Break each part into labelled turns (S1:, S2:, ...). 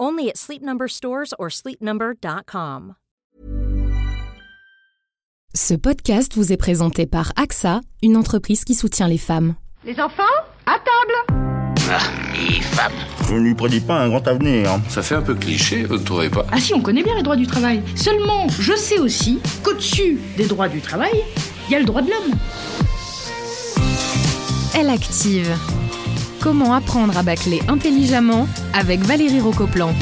S1: Only at Sleep Number stores or sleepnumber.com.
S2: Ce podcast vous est présenté par AXA, une entreprise qui soutient les femmes.
S3: Les enfants, à table
S4: Ah, les femmes.
S5: Je ne lui prédis pas un grand avenir.
S4: Ça fait un peu cliché, vous ne trouvez pas?
S3: Ah si, on connaît bien les droits du travail. Seulement, je sais aussi qu'au-dessus des droits du travail, il y a le droit de l'homme.
S2: Elle active. Comment apprendre à bâcler intelligemment avec Valérie Rocoplan.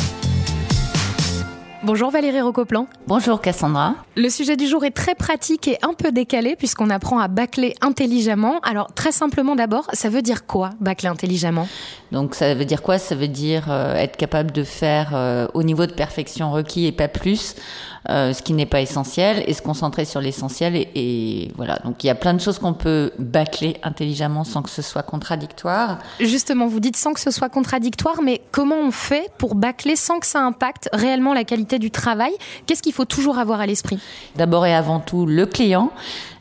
S2: Bonjour Valérie Rocoplan.
S6: Bonjour Cassandra.
S2: Le sujet du jour est très pratique et un peu décalé puisqu'on apprend à bâcler intelligemment. Alors très simplement d'abord, ça veut dire quoi bâcler intelligemment?
S6: Donc ça veut dire quoi? Ça veut dire euh, être capable de faire euh, au niveau de perfection requis et pas plus. Euh, ce qui n'est pas essentiel et se concentrer sur l'essentiel et, et, voilà donc il y a plein de choses qu'on peut bâcler intelligemment sans que ce soit contradictoire
S2: justement vous dites sans que ce soit contradictoire mais comment on fait pour bâcler sans que ça impacte réellement la qualité du travail qu'est-ce qu'il faut toujours avoir à l'esprit?
S6: D'abord et avant tout le client.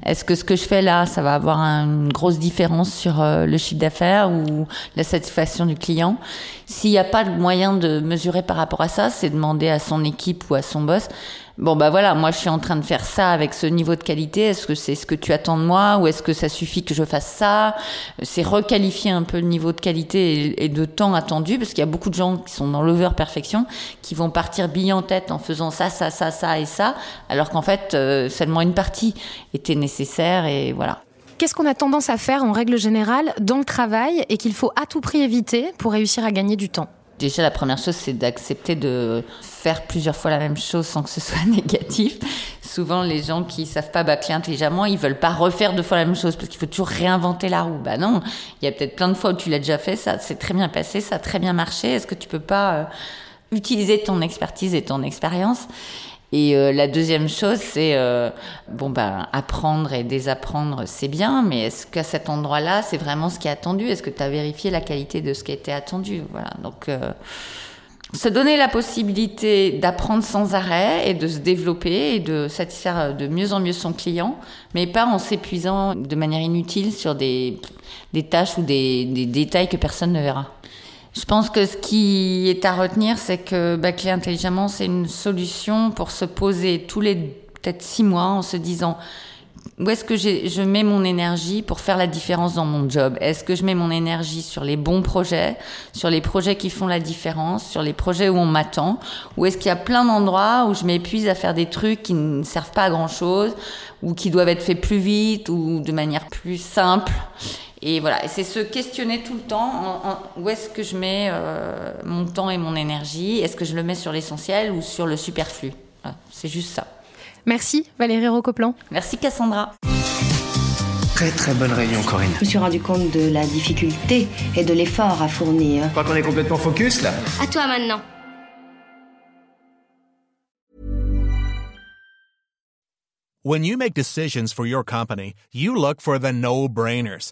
S6: Est-ce que ce que je fais là, ça va avoir une grosse différence sur euh, le chiffre d'affaires ou la satisfaction du client? S'il n'y a pas de moyen de mesurer par rapport à ça, c'est demander à son équipe ou à son boss bon bah voilà, moi je suis en train de faire ça avec ce niveau de qualité, est-ce que c'est ce que tu attends de moi ou est-ce que ça suffit que je fasse ça? C'est requalifier un peu le niveau de qualité et, de temps attendu parce qu'il y a beaucoup de gens qui sont dans l'over perfection qui vont partir bille en tête en faisant ça, ça, ça, ça et ça, alors qu'en fait euh, seulement une partie était nécessaire et voilà.
S2: Qu'est-ce qu'on a tendance à faire en règle générale dans le travail et qu'il faut à tout prix éviter pour réussir à gagner du temps?
S6: Déjà, la première chose, c'est d'accepter de faire plusieurs fois la même chose sans que ce soit négatif. Souvent, les gens qui savent pas bâcler intelligemment, ils veulent pas refaire deux fois la même chose parce qu'il faut toujours réinventer la roue. Bah non, il y a peut-être plein de fois où tu l'as déjà fait, ça s'est très bien passé, ça a très bien marché. Est-ce que tu peux pas euh, utiliser ton expertise et ton expérience? Et euh, la deuxième chose, c'est euh, bon ben apprendre et désapprendre, c'est bien, mais est-ce qu'à cet endroit-là, c'est vraiment ce qui est attendu? Est-ce que tu as vérifié la qualité de ce qui était attendu? Voilà. Donc euh, se donner la possibilité d'apprendre sans arrêt et de se développer et de satisfaire de mieux en mieux son client, mais pas en s'épuisant de manière inutile sur des, tâches ou des détails que personne ne verra. Je pense que ce qui est à retenir, c'est que bâcler intelligemment, c'est une solution pour se poser tous les peut-être six mois en se disant où est-ce que je mets mon énergie pour faire la différence dans mon job? Est-ce que je mets mon énergie sur les bons projets, sur les projets qui font la différence, sur les projets où on m'attend? Ou est-ce qu'il y a plein d'endroits où je m'épuise à faire des trucs qui ne servent pas à grand-chose ou qui doivent être faits plus vite ou de manière plus simple? Et voilà, et c'est se questionner tout le temps, où est-ce que je mets euh, mon temps et mon énergie? Est-ce que je le mets sur l'essentiel ou sur le superflu? C'est juste ça.
S2: Merci Valérie Rocoplan.
S6: Merci Cassandra.
S7: Très très bonne réunion Corinne.
S8: Je me suis rendu compte de la difficulté et de l'effort à fournir.
S7: Je crois qu'on est complètement focus là.
S8: À toi maintenant.
S9: When you make decisions for your company, you look for the no-brainers.